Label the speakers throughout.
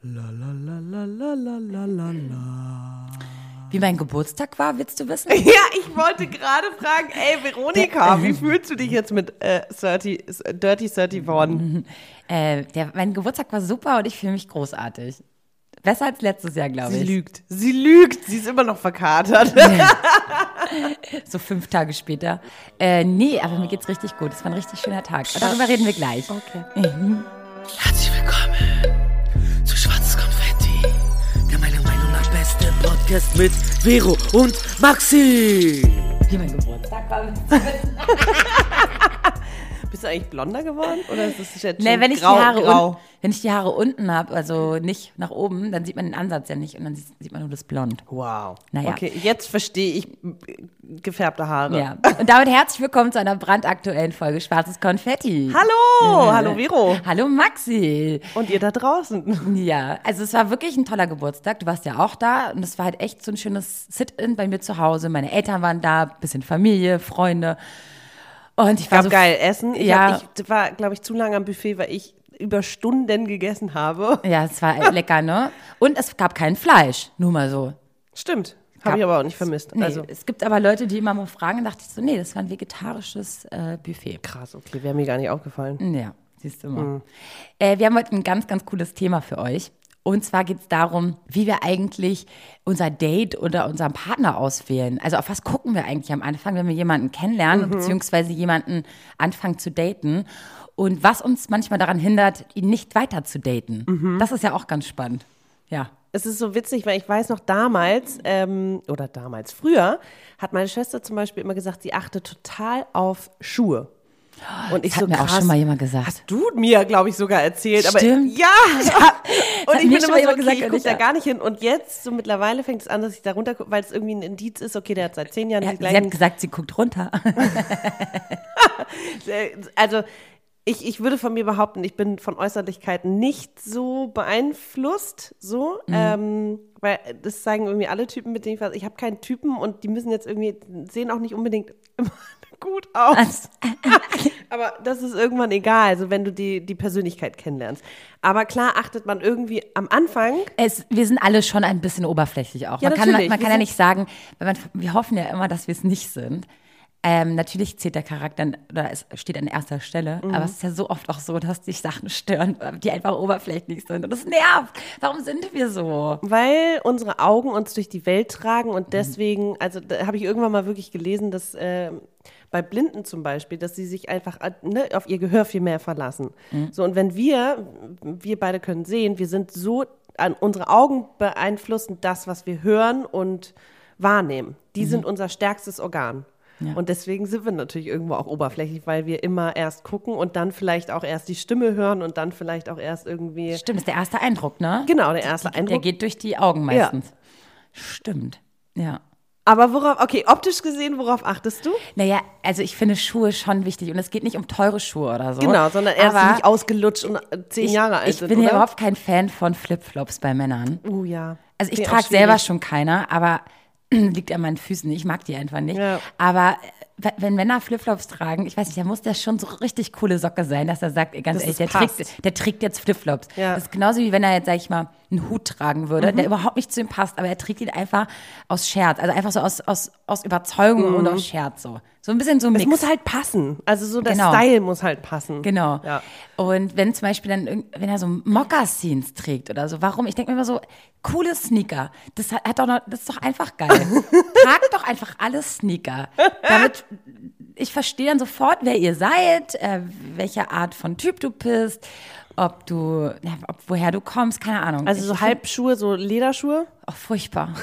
Speaker 1: La, la, la, la, la, la, la, la.
Speaker 2: Wie mein Geburtstag war, willst du wissen?
Speaker 1: Ja, ich wollte gerade fragen, ey Veronika, wie ähm. fühlst du dich jetzt mit äh, 30, Dirty 30 worden?
Speaker 2: Äh, der, mein Geburtstag war super und ich fühle mich großartig. Besser als letztes Jahr, glaube ich.
Speaker 1: Sie lügt. Sie lügt. Sie ist immer noch verkatert.
Speaker 2: so fünf Tage später. Äh, nee, aber mir geht's richtig gut. Es war ein richtig schöner Tag. Darüber reden wir gleich.
Speaker 1: Okay. Mhm.
Speaker 3: Herzlich willkommen Podcast mit Vero und Maxi.
Speaker 2: Wie mein Geburtstag war.
Speaker 1: Bist du eigentlich blonder geworden? Oder ist das jetzt
Speaker 2: Nee,
Speaker 1: schon
Speaker 2: wenn ich,
Speaker 1: grau,
Speaker 2: die Haare
Speaker 1: grau?
Speaker 2: un- wenn ich die Haare unten habe, also nicht nach oben, dann sieht man den Ansatz ja nicht und dann sieht, man nur das Blond.
Speaker 1: Wow.
Speaker 2: Naja.
Speaker 1: Okay, jetzt verstehe ich äh, gefärbte Haare.
Speaker 2: Ja. Und damit herzlich willkommen zu einer brandaktuellen Folge Schwarzes Konfetti.
Speaker 1: Hallo, hallo Vero.
Speaker 2: Hallo Maxi.
Speaker 1: Und ihr da draußen.
Speaker 2: Ja, also es war wirklich ein toller Geburtstag. Du warst ja auch da und es war halt echt so ein schönes Sit-in bei mir zu Hause. Meine Eltern waren da, bisschen Familie, Freunde. Und ich war so
Speaker 1: geil Essen. Ich,
Speaker 2: Ja.
Speaker 1: hab, ich war, glaube ich, zu lange am Buffet, weil ich über Stunden gegessen habe.
Speaker 2: Ja, es war lecker, ne? Und es gab kein Fleisch, nur mal so.
Speaker 1: Stimmt. Habe ich aber auch nicht vermisst.
Speaker 2: Nee,
Speaker 1: Also
Speaker 2: es gibt aber Leute, die immer mal fragen, da dachte ich so, nee, das war ein vegetarisches äh, Buffet.
Speaker 1: krass, okay, wäre mir gar nicht aufgefallen.
Speaker 2: Ja, siehst du mal. Äh, wir haben heute ein ganz, ganz cooles Thema für euch. Und zwar geht es darum, wie wir eigentlich unser Date oder unseren Partner auswählen. Also auf was gucken wir eigentlich am Anfang, wenn wir jemanden kennenlernen, beziehungsweise jemanden anfangen zu daten. Und was uns manchmal daran hindert, ihn nicht weiter zu daten. Das ist ja auch ganz spannend. Ja.
Speaker 1: Es ist so witzig, weil ich weiß noch damals, ähm, oder damals, früher, hat meine Schwester zum Beispiel immer gesagt, sie achtet total auf Schuhe. Und ich
Speaker 2: Das hat
Speaker 1: so
Speaker 2: mir auch
Speaker 1: krass,
Speaker 2: schon mal jemand gesagt.
Speaker 1: Hast du mir, glaube ich, sogar erzählt.
Speaker 2: Stimmt.
Speaker 1: Aber ja. Und
Speaker 2: hat
Speaker 1: ich
Speaker 2: mir
Speaker 1: bin immer so, okay,
Speaker 2: gesagt,
Speaker 1: ich gucke da
Speaker 2: ja.
Speaker 1: gar nicht hin. Und jetzt, so mittlerweile fängt es an, dass ich da runter gucke, weil es irgendwie ein Indiz ist, okay, der hat seit zehn Jahren
Speaker 2: Ja,
Speaker 1: die
Speaker 2: sie hat
Speaker 1: gleichen
Speaker 2: gesagt, sie guckt runter.
Speaker 1: Also ich, ich würde von mir behaupten, ich bin von Äußerlichkeiten nicht so beeinflusst, so,
Speaker 2: Mhm.
Speaker 1: ähm, weil das zeigen irgendwie alle Typen, mit denen ich was. Ich habe keinen Typen und die müssen jetzt irgendwie sehen auch nicht unbedingt immer gut aus. Aber das ist irgendwann egal, also wenn du die, die Persönlichkeit kennenlernst. Aber klar achtet man irgendwie am Anfang.
Speaker 2: Es, wir sind alle schon ein bisschen oberflächlich auch.
Speaker 1: Ja,
Speaker 2: man kann, man
Speaker 1: Wir
Speaker 2: kann ja nicht sagen, weil man, wir hoffen ja immer, dass wir es nicht sind. Ähm, natürlich zählt der Charakter oder es steht an erster Stelle,
Speaker 1: Mhm.
Speaker 2: aber es ist ja so oft auch so, dass dich Sachen stören, die einfach oberflächlich sind. Und das nervt. Warum sind wir so?
Speaker 1: Weil unsere Augen uns durch die Welt tragen und deswegen, also da habe ich irgendwann mal wirklich gelesen, dass äh, bei Blinden zum Beispiel, dass sie sich einfach äh, ne, auf ihr Gehör viel mehr verlassen. So, und wenn wir, wir beide können sehen, wir sind so, an unsere Augen beeinflussen das, was wir hören und wahrnehmen. Die sind unser stärkstes Organ.
Speaker 2: Ja.
Speaker 1: Und deswegen sind wir natürlich irgendwo auch oberflächlich, weil wir immer erst gucken und dann vielleicht auch erst die Stimme hören und dann vielleicht auch erst irgendwie.
Speaker 2: Stimmt, ist der erste Eindruck, ne?
Speaker 1: Genau, der erste
Speaker 2: Der
Speaker 1: Eindruck.
Speaker 2: geht durch die Augen meistens. Stimmt. Ja.
Speaker 1: Aber worauf, okay, optisch gesehen, worauf achtest du?
Speaker 2: Naja, also ich finde Schuhe schon wichtig und es geht nicht um teure Schuhe oder so.
Speaker 1: Genau, sondern erst
Speaker 2: Aber
Speaker 1: nicht ausgelutscht und äh, zehn
Speaker 2: ich,
Speaker 1: Jahre alt
Speaker 2: Ich
Speaker 1: sind,
Speaker 2: bin ja überhaupt kein Fan von Flipflops bei Männern.
Speaker 1: Oh ja.
Speaker 2: Also ich trage selber schon keiner, aber liegt an meinen Füßen. Ich mag die einfach nicht.
Speaker 1: Ja.
Speaker 2: Aber äh, wenn Männer Flipflops tragen, ich weiß nicht, da muss der schon so richtig coole Socke sein, dass er sagt, ey, ganz ehrlich, der
Speaker 1: passt.
Speaker 2: trägt, der trägt jetzt Flipflops.
Speaker 1: Ja. Mhm.
Speaker 2: Das ist genauso wie wenn er jetzt, sag ich mal, einen Hut tragen würde, der überhaupt nicht zu ihm passt, aber er trägt ihn einfach aus Scherz. Also einfach so aus, aus, aus Überzeugung und aus Scherz so. So ein bisschen so ein
Speaker 1: Mhm. Es
Speaker 2: Mix.
Speaker 1: muss halt passen. Also so der
Speaker 2: Genau.
Speaker 1: Style muss halt passen.
Speaker 2: Genau.
Speaker 1: Ja.
Speaker 2: Und wenn zum Beispiel dann, wenn er so Moccasins trägt oder so, warum? Ich denke mir immer so, coole Sneaker. Das hat, hat doch noch, das ist doch einfach geil. Tragt doch einfach alle Sneaker. Damit, ich verstehe dann sofort, wer ihr seid, äh, welche Art von Typ du bist, ob du, ja, ob, woher du kommst, keine Ahnung.
Speaker 1: Also so Halbschuhe, so Lederschuhe.
Speaker 2: Oh, furchtbar.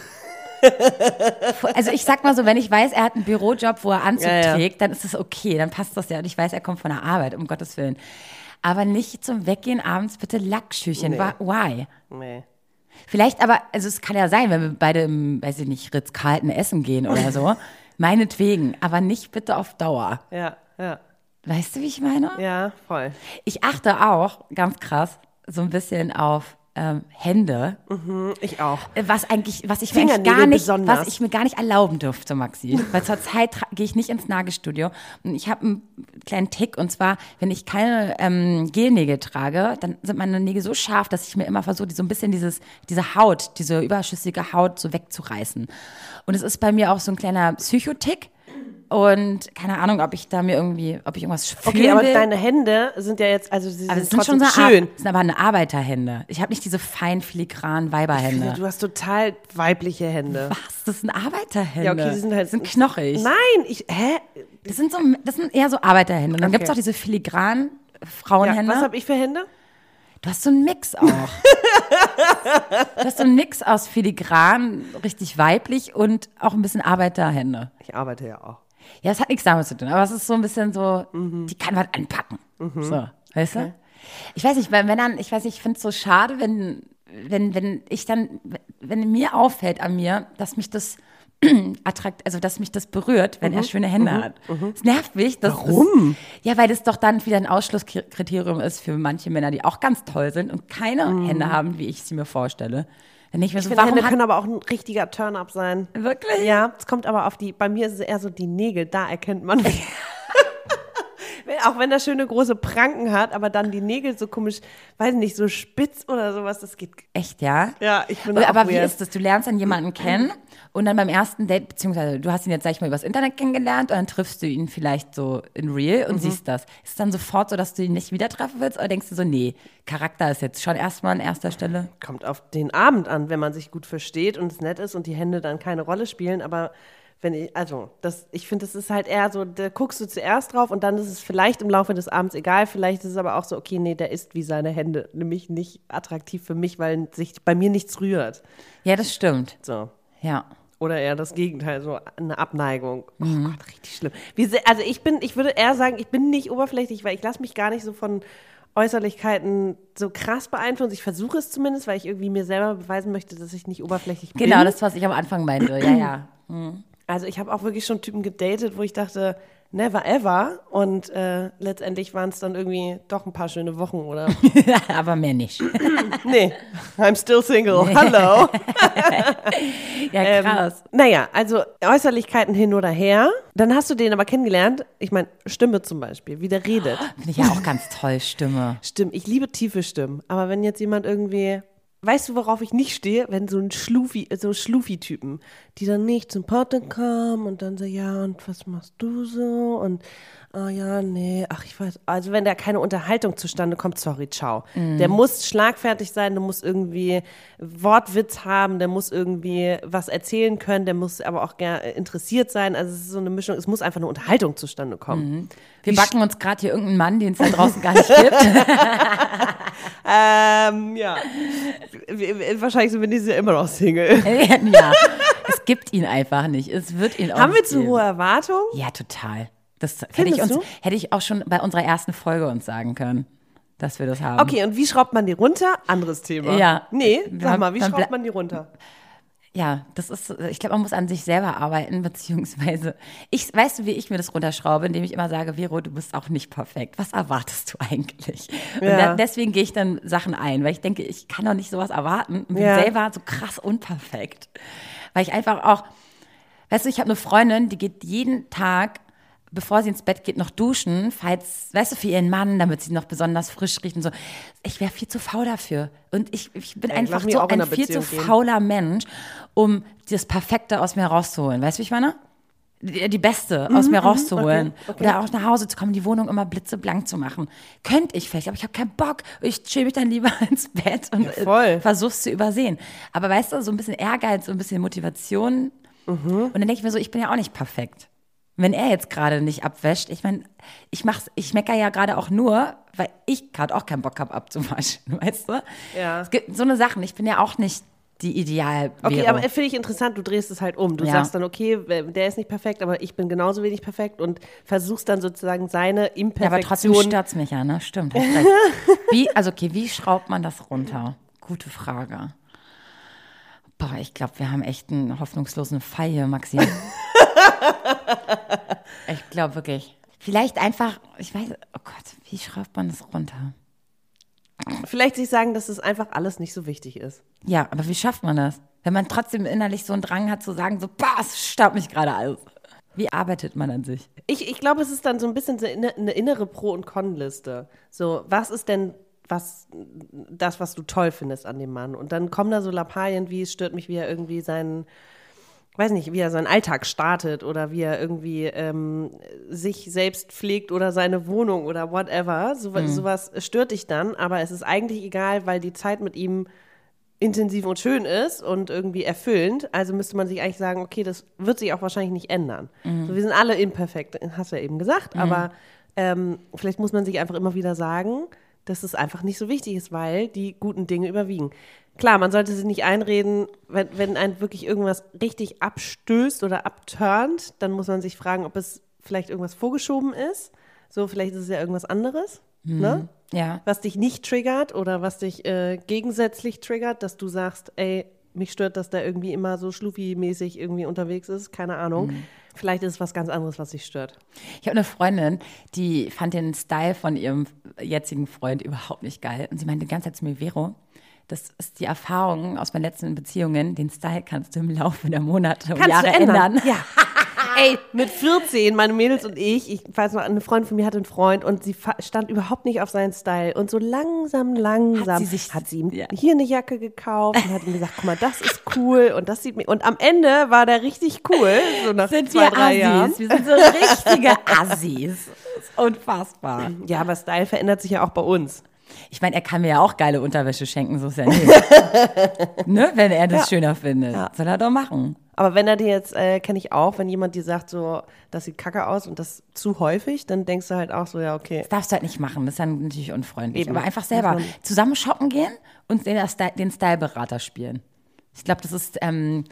Speaker 2: Also ich sag mal so, wenn ich weiß, er hat einen Bürojob, wo er Anzug
Speaker 1: Ja, ja.
Speaker 2: trägt, dann ist das okay, dann passt das ja. Und ich weiß, er kommt von der Arbeit, um Gottes Willen. Aber nicht zum Weggehen abends bitte Lackschüchen.
Speaker 1: Nee.
Speaker 2: Why?
Speaker 1: Nee.
Speaker 2: Vielleicht aber, also es kann ja sein, wenn wir beide im, weiß ich nicht, Ritz-Carlton essen gehen oder so. Meinetwegen, aber nicht bitte auf Dauer.
Speaker 1: Ja, ja,
Speaker 2: Weißt du, wie ich meine?
Speaker 1: ja, voll.
Speaker 2: Ich achte auch, ganz krass, so ein bisschen auf ähm, Hände.
Speaker 1: Ich auch.
Speaker 2: Äh, Was eigentlich, was ich mir eigentlich gar nicht,
Speaker 1: besonders.
Speaker 2: was ich mir gar nicht erlauben dürfte, Maxi. Weil zurzeit gehe ich nicht ins Nagelstudio. Und ich habe einen kleinen Tick und zwar, wenn ich keine ähm, Gelnägel trage, dann sind meine Nägel so scharf, dass ich mir immer versuche, so ein bisschen dieses, diese Haut, diese überschüssige Haut so wegzureißen. Und es ist bei mir auch so ein kleiner Psychotick. Und keine Ahnung, ob ich da mir irgendwie, ob ich irgendwas fühlen
Speaker 1: Okay, aber
Speaker 2: will.
Speaker 1: deine Hände sind ja jetzt, also sie
Speaker 2: aber
Speaker 1: sind,
Speaker 2: es sind schon so
Speaker 1: schön.
Speaker 2: es sind aber eine Arbeiterhände. Ich habe nicht diese fein filigranen Weiberhände.
Speaker 1: Du hast total weibliche Hände.
Speaker 2: Was? Das sind Arbeiterhände.
Speaker 1: Ja, okay, die sind halt.
Speaker 2: Das sind knochig.
Speaker 1: Nein, ich, hä?
Speaker 2: Das sind so, das sind eher so Arbeiterhände. Und dann
Speaker 1: Okay.
Speaker 2: gibt's auch diese filigranen
Speaker 1: Ja,
Speaker 2: Frauenhände.
Speaker 1: was habe ich für Hände?
Speaker 2: du hast so einen Mix auch. du hast so einen Mix aus filigran, richtig weiblich und auch ein bisschen Arbeiterhände.
Speaker 1: Ich arbeite ja auch.
Speaker 2: Ja, das hat nichts damit zu tun, aber es ist so ein bisschen so,
Speaker 1: Mhm.
Speaker 2: die kann was anpacken. So, weißt du? Ich weiß nicht, weil wenn dann, ich weiß nicht, ich finde es so schade, wenn, wenn, wenn ich dann, wenn mir auffällt an mir, dass mich das attrakt, also dass mich das berührt, wenn er schöne Hände hat. Es nervt mich. Das
Speaker 1: Mhm, Warum?
Speaker 2: Ist, ja, weil das doch dann wieder ein Ausschlusskriterium ist für manche Männer, die auch ganz toll sind und keine Hände haben, wie ich sie mir vorstelle. Dann ich.
Speaker 1: Ich
Speaker 2: so,
Speaker 1: finde, Hände können aber auch ein richtiger Turn-up sein.
Speaker 2: wirklich?
Speaker 1: Ja, es kommt aber auf die, bei mir ist es eher so die Nägel, da erkennt man. Auch wenn er schöne große Pranken hat, aber dann die Nägel so komisch, weiß nicht, so spitz oder sowas, das geht.
Speaker 2: Echt, ja?
Speaker 1: Ja, ich bin
Speaker 2: Aber, wie ist das? Du lernst dann jemanden kennen und dann beim ersten Date, beziehungsweise du hast ihn jetzt, sag ich mal, übers Internet kennengelernt und dann triffst du ihn vielleicht so in real
Speaker 1: Mhm.
Speaker 2: und siehst das. Ist es dann sofort so, dass du ihn nicht wieder treffen willst oder denkst du so, nee, Charakter ist jetzt schon erstmal an erster Stelle?
Speaker 1: Kommt auf den Abend an, wenn man sich gut versteht und es nett ist und die Hände dann keine Rolle spielen, aber wenn ich, also, das, ich finde, das ist halt eher so, da guckst du zuerst drauf und dann ist es vielleicht im Laufe des Abends egal, vielleicht ist es aber auch so, okay, nee, der ist wie seine Hände, nämlich nicht attraktiv für mich, weil sich bei mir nichts rührt.
Speaker 2: Ja, das stimmt.
Speaker 1: So.
Speaker 2: Ja.
Speaker 1: Oder eher das Gegenteil, so eine Abneigung. Oh
Speaker 2: Mhm.
Speaker 1: Gott, richtig schlimm. Also ich bin, ich würde eher sagen, ich bin nicht oberflächlich, weil ich lasse mich gar nicht so von Äußerlichkeiten so krass beeinflussen. Ich versuche es zumindest, weil ich irgendwie mir selber beweisen möchte, dass ich nicht oberflächlich bin.
Speaker 2: Genau, das, was ich am Anfang meinte. Ja, ja.
Speaker 1: Also ich habe auch wirklich schon Typen gedatet, wo ich dachte, never ever. Und äh, letztendlich waren es dann irgendwie doch ein paar schöne Wochen oder.
Speaker 2: aber mehr nicht.
Speaker 1: nee, I'm still single. Hallo.
Speaker 2: Ja,
Speaker 1: Ähm,
Speaker 2: krass.
Speaker 1: naja, also Äußerlichkeiten hin oder her. Dann hast du den aber kennengelernt. Ich meine, Stimme zum Beispiel, wie der redet.
Speaker 2: Finde ich ja auch ganz toll, Stimme.
Speaker 1: Stimmen. Ich liebe tiefe Stimmen. Aber wenn jetzt jemand irgendwie. Weißt du, worauf ich nicht stehe? Wenn so ein Schlufi, so Schlufi-Typen, die dann nicht zum Potte kommen und dann so, ja, und was machst du so? Und, ah ja, nee, ach, ich weiß. Also, wenn da keine Unterhaltung zustande kommt, sorry, ciao. Der muss schlagfertig sein, der muss irgendwie Wortwitz haben, der muss irgendwie was erzählen können, der muss aber auch gern interessiert sein. Also, es ist so eine Mischung, es muss einfach eine Unterhaltung zustande kommen.
Speaker 2: Wir backen uns gerade hier irgendeinen Mann, den es da draußen gar nicht gibt.
Speaker 1: Ähm, ja. Wahrscheinlich sind wir dieses Jahr immer noch Single.
Speaker 2: ja, es gibt ihn einfach nicht. Es wird ihn auch
Speaker 1: Haben wir zu hohe Erwartungen?
Speaker 2: Ja, total. Das hätte ich, uns,
Speaker 1: du?
Speaker 2: hätte ich auch schon bei unserer ersten Folge uns sagen können, dass wir das haben.
Speaker 1: Okay, und wie schraubt man die runter? Anderes Thema.
Speaker 2: Ja.
Speaker 1: Nee, sag mal, wie schraubt man die runter?
Speaker 2: Ja, das ist, ich glaube, man muss an sich selber arbeiten, beziehungsweise, ich, weißt du, wie ich mir das runterschraube, indem ich immer sage, Vero, du bist auch nicht perfekt. Was erwartest du eigentlich? Und
Speaker 1: Ja.
Speaker 2: da, deswegen gehe ich dann Sachen ein, weil ich denke, ich kann doch nicht sowas erwarten und bin
Speaker 1: Ja.
Speaker 2: selber so krass unperfekt. Weil ich einfach auch, weißt du, ich habe eine Freundin, die geht jeden Tag bevor sie ins Bett geht, noch duschen, falls, weißt du, für ihren Mann, damit sie noch besonders frisch riecht und so. Ich wäre viel zu faul dafür. Und ich, ich bin
Speaker 1: Ey,
Speaker 2: einfach so ein viel zu
Speaker 1: Beziehung gehen.
Speaker 2: fauler Mensch, um das Perfekte aus mir rauszuholen. Weißt du, wie ich meine? Die, die Beste aus mir rauszuholen.
Speaker 1: Mhm, okay.
Speaker 2: Oder auch nach Hause zu kommen, die Wohnung immer blitzeblank zu machen. Könnte ich vielleicht, aber ich habe keinen Bock. Ich chill mich dann lieber ins Bett und äh,
Speaker 1: voll.
Speaker 2: versuch's zu übersehen. Aber weißt du, so ein bisschen Ehrgeiz, so ein bisschen Motivation.
Speaker 1: Mhm.
Speaker 2: Und dann denke ich mir so, ich bin ja auch nicht perfekt. Wenn er jetzt gerade nicht abwäscht, ich meine, ich mach's, ich mecker ja gerade auch nur, weil ich gerade auch keinen Bock habe abzuwaschen, weißt du?
Speaker 1: Ja.
Speaker 2: Es gibt so eine Sachen, ich bin ja auch nicht die Ideal.
Speaker 1: Okay, aber finde ich interessant, du drehst es halt um. Du
Speaker 2: Ja.
Speaker 1: sagst dann, okay, der ist nicht perfekt, aber ich bin genauso wenig perfekt und versuchst dann sozusagen seine
Speaker 2: ja, aber trotzdem
Speaker 1: Imperfektion.
Speaker 2: stört's mich ja, ne? Stimmt. Wie, also okay, wie schraubt man das runter? Gute Frage. Boah, ich glaube, wir haben echt einen hoffnungslosen Fall hier, Maxi. ich glaube wirklich. Vielleicht einfach, ich weiß, oh Gott, wie schraubt man das runter?
Speaker 1: vielleicht sich sagen, dass es einfach alles nicht so wichtig ist.
Speaker 2: Ja, aber wie schafft man das? Wenn man trotzdem innerlich so einen Drang hat zu sagen, so, bah, es staubt mich gerade alles. Wie arbeitet man an sich?
Speaker 1: Ich, ich glaube, es ist dann so ein bisschen so eine, eine innere Pro- und Con-Liste. So, was ist denn was, das, was du toll findest an dem Mann? Und dann kommen da so Lappalien wie, es stört mich, wie er irgendwie seinen, weiß nicht, wie er seinen Alltag startet oder wie er irgendwie ähm, sich selbst pflegt oder seine Wohnung oder whatever. So, Sowas stört dich dann, aber es ist eigentlich egal, weil die Zeit mit ihm intensiv und schön ist und irgendwie erfüllend. Also müsste man sich eigentlich sagen, okay, das wird sich auch wahrscheinlich nicht ändern. So, wir sind alle imperfekt, hast du ja eben gesagt, aber ähm, vielleicht muss man sich einfach immer wieder sagen, dass es einfach nicht so wichtig ist, weil die guten Dinge überwiegen. Klar, man sollte sich nicht einreden, wenn, wenn ein wirklich irgendwas richtig abstößt oder abturnt, dann muss man sich fragen, ob es vielleicht irgendwas vorgeschoben ist. So, vielleicht ist es ja irgendwas anderes. Ne?
Speaker 2: Ja.
Speaker 1: was dich nicht triggert oder was dich äh, gegensätzlich triggert, dass du sagst, ey, mich stört, dass der irgendwie immer so schluffi-mäßig irgendwie unterwegs ist, keine Ahnung. Vielleicht ist es was ganz anderes, was dich stört.
Speaker 2: Ich habe eine Freundin, die fand den Style von ihrem jetzigen Freund überhaupt nicht geil. Und sie meinte die ganze Zeit zu mir, Vero, das ist die Erfahrung aus meinen letzten Beziehungen. Den Style kannst du im Laufe der Monate und
Speaker 1: Kannst
Speaker 2: Jahre
Speaker 1: ändern.
Speaker 2: ändern.
Speaker 1: Ja. Ey, mit 14, meine Mädels und ich, ich weiß noch, eine Freundin von mir hatte einen Freund und sie stand überhaupt nicht auf seinen Style. Und so langsam, langsam
Speaker 2: Hat sie sich-
Speaker 1: hat sie ihm
Speaker 2: ja.
Speaker 1: hier eine Jacke gekauft und hat ihm gesagt, guck mal, das ist cool und das sieht mir. Und am Ende war der richtig cool, so nach
Speaker 2: Sind
Speaker 1: zwei,
Speaker 2: wir
Speaker 1: drei Jahren.
Speaker 2: Assis. Wir sind so richtige Assis. Unfassbar.
Speaker 1: Ja, aber Style verändert sich ja auch bei uns.
Speaker 2: Ich meine, er kann mir ja auch geile Unterwäsche schenken, so ist ja nicht. ne? Wenn er das schöner findet. Soll er doch machen.
Speaker 1: Aber wenn er dir jetzt, äh, kenne ich auch, wenn jemand dir sagt, so, das sieht kacke aus und das zu häufig, dann denkst du halt auch so, ja, okay.
Speaker 2: Das darfst du halt nicht machen. Das ist dann natürlich unfreundlich.
Speaker 1: Eben.
Speaker 2: Aber einfach selber zusammen shoppen gehen und den, den Styleberater spielen. Ich glaube, das ist ähm,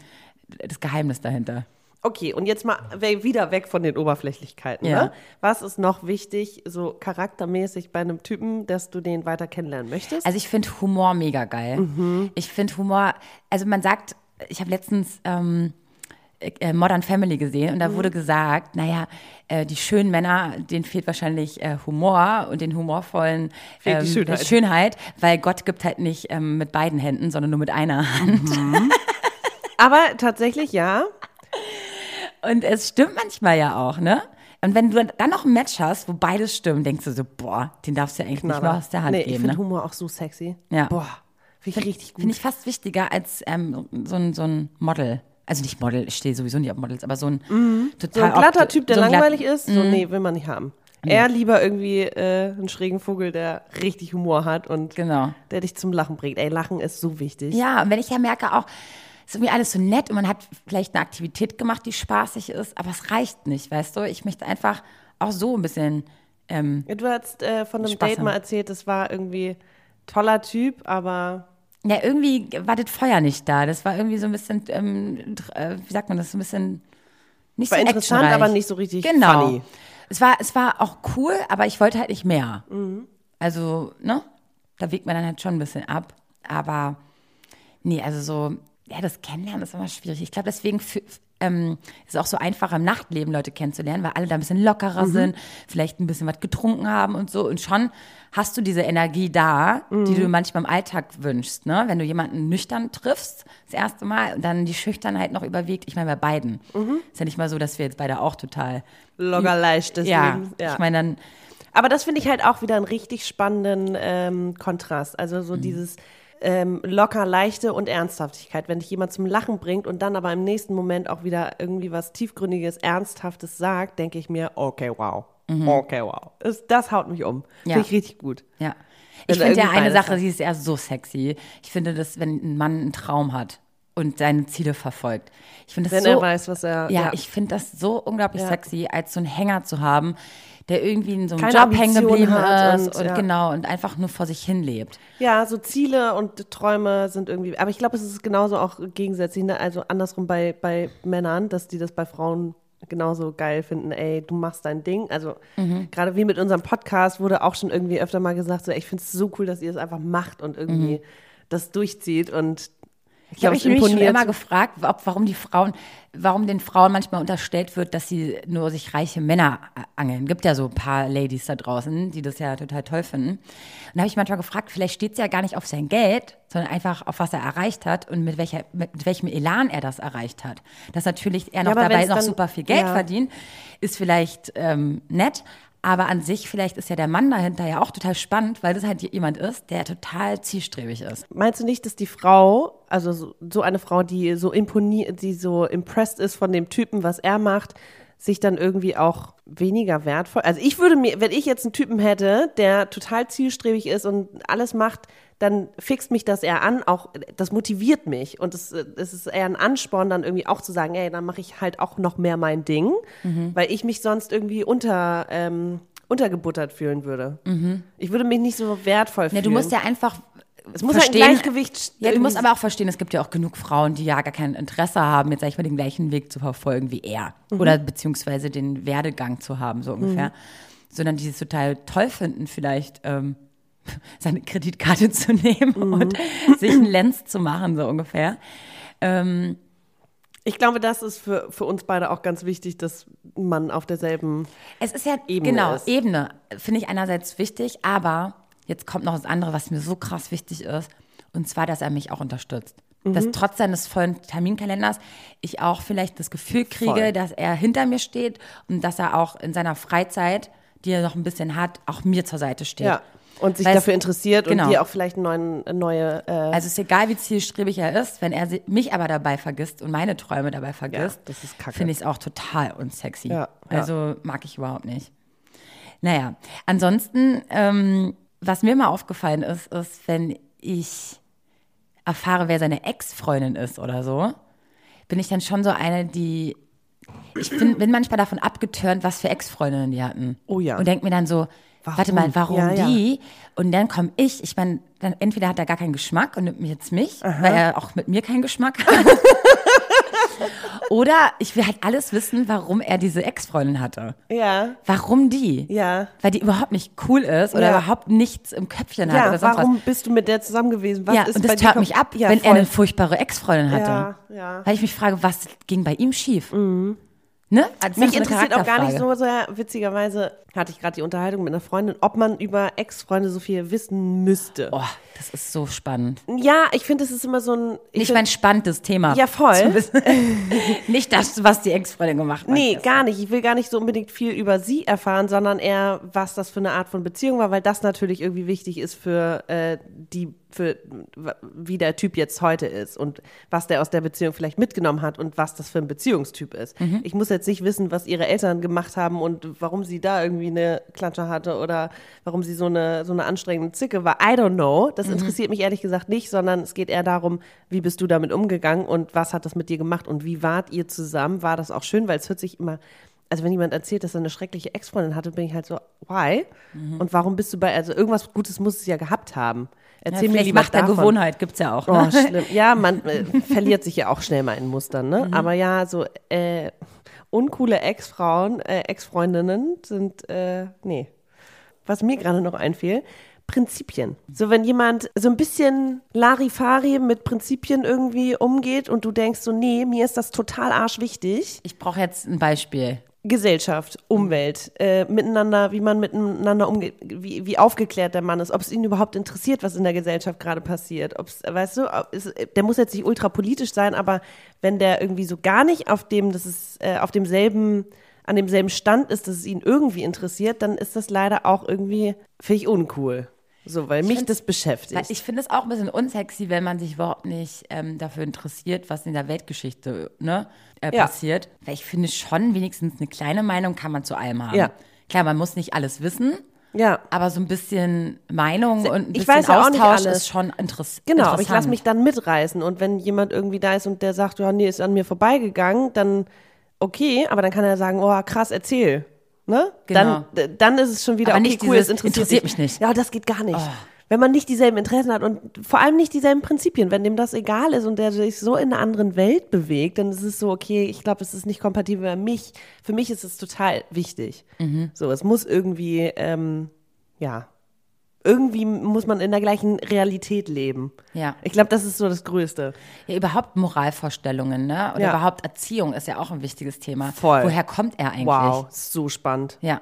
Speaker 2: das Geheimnis dahinter.
Speaker 1: Okay, und jetzt mal wieder weg von den Oberflächlichkeiten.
Speaker 2: Ja.
Speaker 1: Ne? Was ist noch wichtig, so charaktermäßig bei einem Typen, dass du den weiter kennenlernen möchtest?
Speaker 2: Also ich finde Humor mega geil.
Speaker 1: Mhm.
Speaker 2: Ich finde Humor, also man sagt, ich habe letztens ähm, äh, Modern Family gesehen und da
Speaker 1: Mhm.
Speaker 2: wurde gesagt, naja, äh, die schönen Männer, denen fehlt wahrscheinlich äh, Humor und den humorvollen ähm,
Speaker 1: Schönheit.
Speaker 2: Schönheit, weil Gott gibt halt nicht ähm, mit beiden Händen, sondern nur mit einer Hand.
Speaker 1: Aber tatsächlich, ja.
Speaker 2: Und es stimmt manchmal ja auch, ne? Und wenn du dann noch ein Match hast, wo beides stimmt, denkst du so, boah, den darfst du ja eigentlich nicht mehr aus der Hand
Speaker 1: nee, ich
Speaker 2: geben.
Speaker 1: finde
Speaker 2: Ne?
Speaker 1: Humor auch so sexy.
Speaker 2: Ja.
Speaker 1: Boah, finde ich richtig gut.
Speaker 2: Finde ich fast wichtiger als ähm, so, ein, so ein Model. Also nicht Model, ich stehe sowieso nicht auf Models, aber so ein total
Speaker 1: Mhm. so ein glatter Typ, der
Speaker 2: so
Speaker 1: langweilig ist, so nee, will man nicht haben. Er lieber irgendwie äh, einen schrägen Vogel, der richtig Humor hat und
Speaker 2: Genau.
Speaker 1: der dich zum Lachen bringt. Ey, Lachen ist so wichtig.
Speaker 2: Ja, und wenn ich ja merke auch, ist irgendwie alles so nett und man hat vielleicht eine Aktivität gemacht, die spaßig ist, aber es reicht nicht, weißt du? Ich möchte einfach auch so ein bisschen, ähm,
Speaker 1: Du hast äh, von einem
Speaker 2: Spaß
Speaker 1: Date
Speaker 2: haben.
Speaker 1: mal erzählt, es war irgendwie toller Typ, aber
Speaker 2: ja, irgendwie war das Feuer nicht da. Das war irgendwie so ein bisschen, ähm, äh, wie sagt man das, so ein bisschen nicht
Speaker 1: War
Speaker 2: so
Speaker 1: interessant, aber nicht so richtig
Speaker 2: genau.
Speaker 1: funny.
Speaker 2: Es war, es war auch cool, aber ich wollte halt nicht mehr.
Speaker 1: Mhm.
Speaker 2: Also, ne? Da wiegt man dann halt schon ein bisschen ab. Aber nee, also so, ja, das Kennenlernen ist immer schwierig. Ich glaube, deswegen ähm, ist es auch so einfacher im Nachtleben Leute kennenzulernen, weil alle da ein bisschen lockerer sind, vielleicht ein bisschen was getrunken haben und so. Und schon hast du diese Energie da, die du manchmal im Alltag wünschst. Ne? Wenn du jemanden nüchtern triffst, das erste Mal, und dann die Schüchternheit noch überwiegt. Ich meine, bei beiden. Ist ja nicht mal so, dass wir jetzt beide auch total.
Speaker 1: Locker leicht des
Speaker 2: Ja.
Speaker 1: Ja.
Speaker 2: ich meine, dann
Speaker 1: Aber das finde ich halt auch wieder einen richtig spannenden ähm, Kontrast. Also so dieses ähm, locker leichte und Ernsthaftigkeit. Wenn dich jemand zum Lachen bringt und dann aber im nächsten Moment auch wieder irgendwie was tiefgründiges, ernsthaftes sagt, denke ich mir, okay, wow. Okay, wow. Das, das haut mich um.
Speaker 2: Ja.
Speaker 1: Finde ich richtig gut.
Speaker 2: Ja. Ich finde ja eine Sache, die ist eher so sexy. Ich finde, dass wenn ein Mann einen Traum hat und seine Ziele verfolgt. Ich finde das
Speaker 1: Wenn
Speaker 2: so,
Speaker 1: er weiß, was er.
Speaker 2: ja, ich finde das so unglaublich
Speaker 1: Ja.
Speaker 2: sexy, als so einen Hänger zu haben, der irgendwie in so einem
Speaker 1: Keine
Speaker 2: Job hängen geblieben ist
Speaker 1: und,
Speaker 2: und,
Speaker 1: ja.
Speaker 2: genau und einfach nur vor sich hin lebt.
Speaker 1: Ja, so Ziele und Träume sind irgendwie, aber ich glaube, es ist genauso auch gegensätzlich, ne? also andersrum bei, bei Männern, dass die das bei Frauen genauso geil finden, ey, du machst dein Ding. Also gerade wie mit unserem Podcast wurde auch schon irgendwie öfter mal gesagt, so, ey, ich finde es so cool, dass ihr es einfach macht und irgendwie das durchzieht und
Speaker 2: Ich habe mich schon immer gefragt, ob, warum die Frauen, warum den Frauen manchmal unterstellt wird, dass sie nur sich reiche Männer angeln. Gibt ja so ein paar Ladies da draußen, die das ja total toll finden. Und da habe ich manchmal gefragt, vielleicht steht es ja gar nicht auf sein Geld, sondern einfach auf was er erreicht hat und mit, welcher, mit, mit welchem Elan er das erreicht hat. Dass natürlich er noch
Speaker 1: aber
Speaker 2: dabei noch
Speaker 1: dann-
Speaker 2: super viel Geld
Speaker 1: ja.
Speaker 2: verdient, ist vielleicht ähm, nett. Aber an sich, vielleicht ist ja der Mann dahinter ja auch total spannend, weil das halt jemand ist, der total zielstrebig ist.
Speaker 1: Meinst du nicht, dass die Frau, also so, eine Frau, die so imponiert, die so impressed ist von dem Typen, was er macht, sich dann irgendwie auch weniger wertvoll? Also ich würde mir, wenn ich jetzt einen Typen hätte, der total zielstrebig ist und alles macht, dann fixt mich das eher an, auch das motiviert mich und es, es ist eher ein Ansporn, dann irgendwie auch zu sagen, ey, dann mache ich halt auch noch mehr mein Ding, weil ich mich sonst irgendwie unter ähm, untergebuttert fühlen würde. Ich würde mich nicht so wertvoll
Speaker 2: Ja,
Speaker 1: fühlen.
Speaker 2: du musst ja einfach
Speaker 1: Es muss halt ein
Speaker 2: verstehen,
Speaker 1: Gleichgewicht
Speaker 2: Ja, du musst aber auch verstehen, es gibt ja auch genug Frauen, die ja gar kein Interesse haben, jetzt sag ich mal den gleichen Weg zu verfolgen wie er.
Speaker 1: Mhm.
Speaker 2: Oder beziehungsweise den Werdegang zu haben, so ungefähr. Sondern die es total toll finden, vielleicht ähm, seine Kreditkarte zu nehmen
Speaker 1: Mhm.
Speaker 2: und sich einen Lenz zu machen, so ungefähr. Ähm,
Speaker 1: Ich glaube, das ist für, für uns beide auch ganz wichtig, dass man auf derselben.
Speaker 2: Es ist ja
Speaker 1: Ebene
Speaker 2: genau
Speaker 1: ist.
Speaker 2: Ebene finde ich einerseits wichtig, aber jetzt kommt noch das andere, was mir so krass wichtig ist, und zwar, dass er mich auch unterstützt.
Speaker 1: Mhm.
Speaker 2: Dass trotz seines vollen Terminkalenders ich auch vielleicht das Gefühl kriege,
Speaker 1: Voll.
Speaker 2: dass er hinter mir steht und dass er auch in seiner Freizeit, die er noch ein bisschen hat, auch mir zur Seite steht.
Speaker 1: Ja. Und sich
Speaker 2: Weil es-
Speaker 1: dafür interessiert
Speaker 2: genau.
Speaker 1: und dir auch vielleicht neuen, eine neue. Äh,
Speaker 2: Also es ist egal, wie zielstrebig er ist, wenn er mich aber dabei vergisst und meine Träume dabei vergisst,
Speaker 1: kacke.
Speaker 2: finde ich es auch total unsexy.
Speaker 1: Ja, ja.
Speaker 2: Also mag ich überhaupt nicht. Naja, ansonsten, ähm, was mir mal aufgefallen ist, ist, wenn ich erfahre, wer seine Ex-Freundin ist oder so, bin ich dann schon so eine, die ich bin, bin manchmal davon abgeturnt, was für Ex-Freundinnen die hatten.
Speaker 1: Oh ja.
Speaker 2: Und denke mir dann so,
Speaker 1: Warum?
Speaker 2: warte mal, warum
Speaker 1: Ja, ja.
Speaker 2: die? Und dann komme ich, ich meine, dann entweder hat er gar keinen Geschmack und nimmt mich jetzt mich, weil er auch mit mir keinen Geschmack hat. Oder ich will halt alles wissen, warum er diese Ex-Freundin hatte.
Speaker 1: ja,
Speaker 2: Warum die?
Speaker 1: ja.
Speaker 2: Weil die überhaupt nicht cool ist oder
Speaker 1: Ja.
Speaker 2: überhaupt nichts im Köpfchen hat
Speaker 1: Ja,
Speaker 2: oder sonst
Speaker 1: warum bist du mit der zusammen gewesen? Was
Speaker 2: was. Ja,
Speaker 1: ist
Speaker 2: und das
Speaker 1: kom-
Speaker 2: mich ab,
Speaker 1: ja,
Speaker 2: wenn er
Speaker 1: voll.
Speaker 2: eine furchtbare Ex-Freundin hatte.
Speaker 1: Ja, ja.
Speaker 2: Weil ich mich frage, was ging bei ihm schief? Ne? Also
Speaker 1: Mich
Speaker 2: das
Speaker 1: interessiert auch gar nicht so sehr, witzigerweise hatte ich gerade die Unterhaltung mit einer Freundin, ob man über Ex-Freunde so viel wissen müsste.
Speaker 2: Oh, das ist so spannend.
Speaker 1: Ja, ich finde, es ist immer so ein. ich
Speaker 2: Nicht mein spannendes Thema.
Speaker 1: Ja, voll.
Speaker 2: nicht das, was die Ex-Freundin gemacht hat.
Speaker 1: Nee, gar nicht. Ich will gar nicht so unbedingt viel über sie erfahren, sondern eher, was das für eine Art von Beziehung war, weil das natürlich irgendwie wichtig ist für äh, die, für wie der Typ jetzt heute ist und was der aus der Beziehung vielleicht mitgenommen hat und was das für ein Beziehungstyp ist.
Speaker 2: Mhm.
Speaker 1: Ich muss jetzt nicht wissen, was ihre Eltern gemacht haben und warum sie da irgendwie eine Klatsche hatte oder warum sie so eine, so eine anstrengende Zicke war. I don't know. Das
Speaker 2: Mhm.
Speaker 1: interessiert mich ehrlich gesagt nicht, sondern es geht eher darum, wie bist du damit umgegangen und was hat das mit dir gemacht und wie wart ihr zusammen? War das auch schön? Weil es hört sich immer, also wenn jemand erzählt, dass er eine schreckliche Ex-Freundin hatte, bin ich halt so, why?
Speaker 2: Mhm.
Speaker 1: Und warum bist du bei, also irgendwas Gutes muss es ja gehabt haben.
Speaker 2: Ja,
Speaker 1: Erzähl mir
Speaker 2: vielleicht
Speaker 1: lieber
Speaker 2: Macht der
Speaker 1: davon.
Speaker 2: Gewohnheit gibt's ja auch.
Speaker 1: Oh,
Speaker 2: Ne?
Speaker 1: schlimm. Ja, man äh, verliert sich ja auch schnell mal in Mustern, ne?
Speaker 2: Mhm.
Speaker 1: Aber ja, so äh, uncoole Ex-Frauen, äh, Ex-Freundinnen sind, äh, nee. Was mir gerade noch einfiel, Prinzipien. So, wenn jemand so ein bisschen Larifari mit Prinzipien irgendwie umgeht und du denkst so, nee, mir ist das total arschwichtig.
Speaker 2: Ich brauche jetzt ein Beispiel.
Speaker 1: Gesellschaft, Umwelt, äh, miteinander, wie man miteinander umgeht, wie, wie aufgeklärt der Mann ist, ob es ihn überhaupt interessiert, was in der Gesellschaft gerade passiert. Ob's, weißt du, es, der muss jetzt nicht ultrapolitisch sein, aber wenn der irgendwie so gar nicht auf dem, das ist, äh, auf demselben, an demselben Stand ist, dass es ihn irgendwie interessiert, dann ist das leider auch irgendwie, finde ich, uncool. So, weil mich das beschäftigt.
Speaker 2: ich finde es auch ein bisschen unsexy, wenn man sich überhaupt nicht ähm, dafür interessiert, was in der Weltgeschichte ne, äh,
Speaker 1: Ja.
Speaker 2: passiert. Weil ich finde schon, wenigstens eine kleine Meinung kann man zu allem haben.
Speaker 1: Ja.
Speaker 2: Klar, man muss nicht alles wissen,
Speaker 1: ja.
Speaker 2: aber so ein bisschen Meinung und ein
Speaker 1: Ich
Speaker 2: bisschen
Speaker 1: weiß ja auch nicht
Speaker 2: Austausch
Speaker 1: alles.
Speaker 2: ist schon interess
Speaker 1: Genau,
Speaker 2: interessant.
Speaker 1: aber ich lasse mich dann mitreißen. Und wenn jemand irgendwie da ist und der sagt, ja, nee, ist an mir vorbeigegangen, dann okay, aber dann kann er sagen, oh, krass, erzähl. Ne?
Speaker 2: Genau.
Speaker 1: Dann, dann ist es schon wieder,
Speaker 2: Aber
Speaker 1: okay,
Speaker 2: nicht
Speaker 1: cool,
Speaker 2: dieses,
Speaker 1: es interessiert,
Speaker 2: interessiert
Speaker 1: dich.
Speaker 2: mich nicht.
Speaker 1: Ja, das geht gar nicht. Wenn man nicht dieselben Interessen hat und vor allem nicht dieselben Prinzipien, wenn dem das egal ist und der sich so in einer anderen Welt bewegt, dann ist es so, okay, ich glaube, es ist nicht kompatibel für mich. Für mich ist es total wichtig.
Speaker 2: Mhm.
Speaker 1: So, es muss irgendwie, ähm, ja, irgendwie muss man in der gleichen Realität leben.
Speaker 2: Ja.
Speaker 1: Ich glaube, das ist so das Größte.
Speaker 2: Ja, überhaupt Moralvorstellungen, ne? Oder
Speaker 1: Ja.
Speaker 2: überhaupt Erziehung ist ja auch ein wichtiges Thema.
Speaker 1: Voll.
Speaker 2: Woher kommt er eigentlich?
Speaker 1: Wow, so spannend.
Speaker 2: Ja.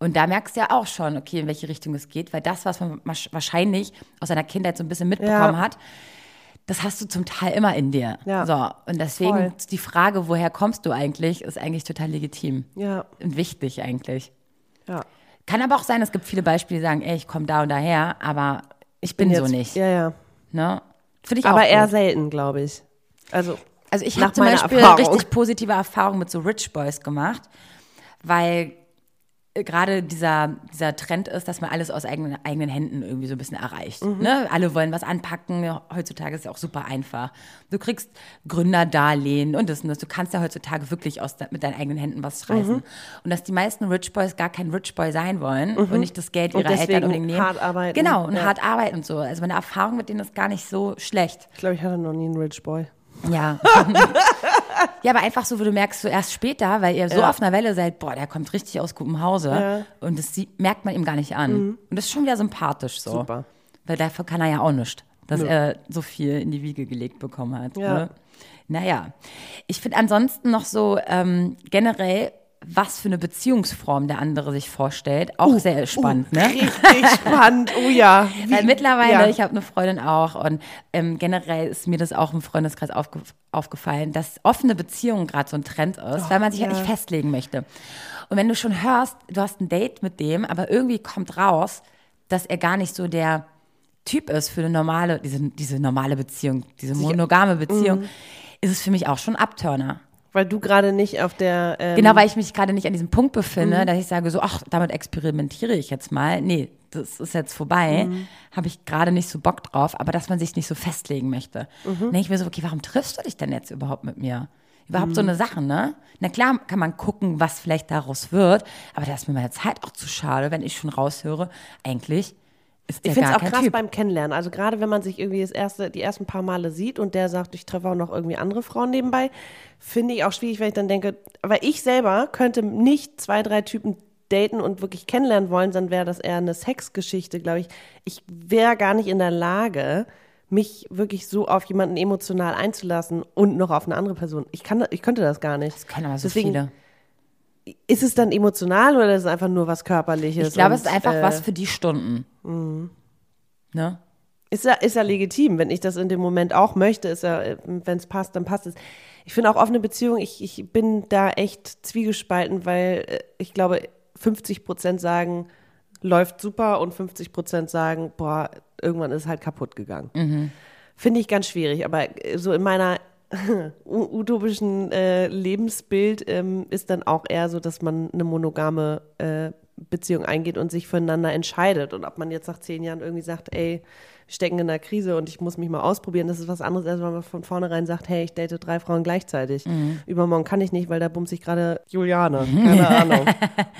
Speaker 2: Und da merkst du ja auch schon, okay, in welche Richtung es geht, weil das, was man wahrscheinlich aus seiner Kindheit so ein bisschen mitbekommen
Speaker 1: Ja.
Speaker 2: hat, das hast du zum Teil immer in dir.
Speaker 1: Ja.
Speaker 2: So, und deswegen
Speaker 1: Voll.
Speaker 2: die Frage, woher kommst du eigentlich, ist eigentlich total legitim
Speaker 1: Ja,
Speaker 2: und wichtig eigentlich.
Speaker 1: ja.
Speaker 2: Kann aber auch sein, es gibt viele Beispiele, die sagen, ey, ich komme da und daher, aber ich bin, so
Speaker 1: Jetzt-
Speaker 2: nicht.
Speaker 1: Ja, ja.
Speaker 2: Ne? Finde ich
Speaker 1: Aber
Speaker 2: auch
Speaker 1: eher
Speaker 2: gut.
Speaker 1: selten, glaube ich. Also,
Speaker 2: Also ich habe zum Beispiel
Speaker 1: Erfahrung.
Speaker 2: richtig positive Erfahrungen mit so Rich Boys gemacht, weil gerade dieser, dieser Trend ist, dass man alles aus eigenen, eigenen Händen irgendwie so ein bisschen erreicht.
Speaker 1: Mhm.
Speaker 2: Ne? Alle wollen was anpacken. Heutzutage ist es ja auch super einfach. Du kriegst Gründerdarlehen und das und das. Du kannst ja heutzutage wirklich aus, mit deinen eigenen Händen was reißen.
Speaker 1: Mhm.
Speaker 2: Und dass die meisten Rich Boys gar kein Rich Boy sein wollen und nicht das Geld ihrer Eltern unbedingt nehmen.
Speaker 1: hart arbeiten.
Speaker 2: Genau, und
Speaker 1: Ja.
Speaker 2: hart arbeiten und so. Also meine Erfahrung mit denen ist gar nicht so schlecht.
Speaker 1: ich glaube, ich hatte noch nie einen Rich Boy.
Speaker 2: Ja. ja, aber einfach so, wo du merkst, so erst später, weil ihr so
Speaker 1: Ja.
Speaker 2: auf einer Welle seid, boah, der kommt richtig aus gutem Hause.
Speaker 1: Ja. Mhm.
Speaker 2: Und das sieht, merkt man ihm gar nicht an. Und das ist schon wieder sympathisch so.
Speaker 1: Super.
Speaker 2: Weil dafür kann er ja auch nichts, dass er so viel in die Wiege gelegt bekommen hat.
Speaker 1: Ja.
Speaker 2: Ne? Naja. Ich finde ansonsten noch so ähm, generell, was für eine Beziehungsform der andere sich vorstellt, auch sehr spannend, ne?
Speaker 1: Richtig spannend. Oh ja.
Speaker 2: Weil mittlerweile,
Speaker 1: ja.
Speaker 2: ich habe eine Freundin auch und ähm, generell ist mir das auch im Freundeskreis aufge aufgefallen, dass offene Beziehungen gerade so ein Trend ist, weil man sich halt
Speaker 1: Oh, ja.
Speaker 2: nicht festlegen möchte. Und wenn du schon hörst, du hast ein Date mit dem, aber irgendwie kommt raus, dass er gar nicht so der Typ ist für eine normale, diese, diese normale Beziehung, diese monogame Beziehung,
Speaker 1: Mhm.
Speaker 2: ist es für mich auch schon Abturner.
Speaker 1: Weil du gerade nicht auf der. Ähm,
Speaker 2: Genau, weil ich mich gerade nicht an diesem Punkt befinde,
Speaker 1: Mhm.
Speaker 2: dass ich sage so, ach, damit experimentiere ich jetzt mal. Nee, das ist jetzt vorbei.
Speaker 1: Mhm.
Speaker 2: Habe ich gerade nicht so Bock drauf, aber dass man sich nicht so festlegen möchte.
Speaker 1: Mhm.
Speaker 2: Dann denke ich mir so, okay, warum triffst du dich denn jetzt überhaupt mit mir? Überhaupt
Speaker 1: Mhm.
Speaker 2: so eine Sache, ne? Na klar kann man gucken, was vielleicht daraus wird, aber da ist mir meine Zeit auch zu schade, wenn ich schon raushöre, eigentlich ist der
Speaker 1: Ich finde es auch krass
Speaker 2: Typ.
Speaker 1: beim Kennenlernen. Also gerade wenn man sich irgendwie das erste, die ersten paar Male sieht und der sagt, ich treffe auch noch irgendwie andere Frauen nebenbei, finde ich auch schwierig, weil ich dann denke, weil ich selber könnte nicht zwei, drei Typen daten und wirklich kennenlernen wollen, dann wäre das eher eine Sexgeschichte, glaube ich. Ich wäre gar nicht in der Lage, mich wirklich so auf jemanden emotional einzulassen und noch auf eine andere Person. Ich kann, ich könnte das gar nicht.
Speaker 2: Das können aber so
Speaker 1: Deswegen
Speaker 2: viele.
Speaker 1: Ist es dann emotional oder ist es einfach nur was Körperliches?
Speaker 2: Ich glaube, es ist einfach
Speaker 1: äh,
Speaker 2: was für die Stunden.
Speaker 1: Mhm.
Speaker 2: Ne?
Speaker 1: Ist ja, ist ja legitim. Wenn ich das in dem Moment auch möchte, ist ja, wenn es passt, dann passt es. Ich finde auch offene Beziehungen, ich, ich bin da echt zwiegespalten, weil äh, ich glaube, 50 Prozent sagen, läuft super und 50 Prozent sagen, boah, irgendwann ist es halt kaputt gegangen. Finde ich ganz schwierig, aber äh, so in meiner utopischen äh, Lebensbild ähm, ist dann auch eher so, dass man eine monogame äh, Beziehung eingeht und sich füreinander entscheidet. Und ob man jetzt nach zehn Jahren irgendwie sagt, ey, wir stecken in einer Krise und ich muss mich mal ausprobieren, das ist was anderes, als wenn man von vornherein sagt, hey, ich date drei Frauen gleichzeitig. Übermorgen kann ich nicht, weil da bumse ich gerade Juliane. Keine Ahnung.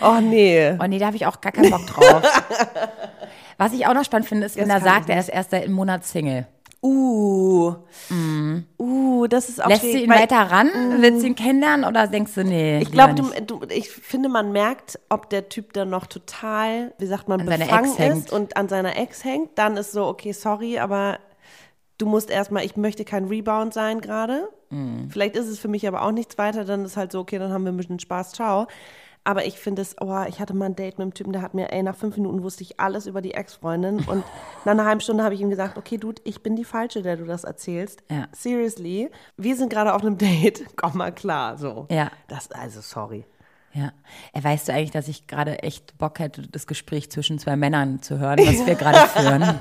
Speaker 1: Oh nee.
Speaker 2: Oh nee, da habe ich auch gar keinen Bock drauf. Was ich auch noch spannend finde, ist, wenn
Speaker 1: Das
Speaker 2: er sagt, er ist erst seit einem Monat Single.
Speaker 1: Uh. Uh, das ist auch
Speaker 2: Lässt du
Speaker 1: schwierig,
Speaker 2: ihn
Speaker 1: weil-
Speaker 2: weiter ran? Willst du ihn kennenlernen oder denkst du, nee?
Speaker 1: Ich glaube, du, du, ich finde, man merkt, ob der Typ dann noch total, wie sagt man,
Speaker 2: An
Speaker 1: befangen
Speaker 2: Ex hängt.
Speaker 1: ist und an seiner Ex hängt. Dann ist so, okay, sorry, aber du musst erstmal, ich möchte kein Rebound sein gerade.
Speaker 2: Mhm.
Speaker 1: Vielleicht ist es für mich aber auch nichts weiter. Dann ist halt so, okay, dann haben wir ein bisschen Spaß, ciao. Aber ich finde es, oh, ich hatte mal ein Date mit einem Typen, der hat mir, ey, nach fünf Minuten wusste ich alles über die Ex-Freundin. Und nach einer halben Stunde habe ich ihm gesagt, okay, Dude, ich bin die Falsche, der du das erzählst.
Speaker 2: Ja.
Speaker 1: Seriously, wir sind gerade auf einem Date. Komm mal klar, so.
Speaker 2: Ja.
Speaker 1: Das, also, sorry.
Speaker 2: Ja. Weißt du eigentlich, dass ich gerade echt Bock hätte, das Gespräch zwischen zwei Männern zu hören, was wir gerade führen?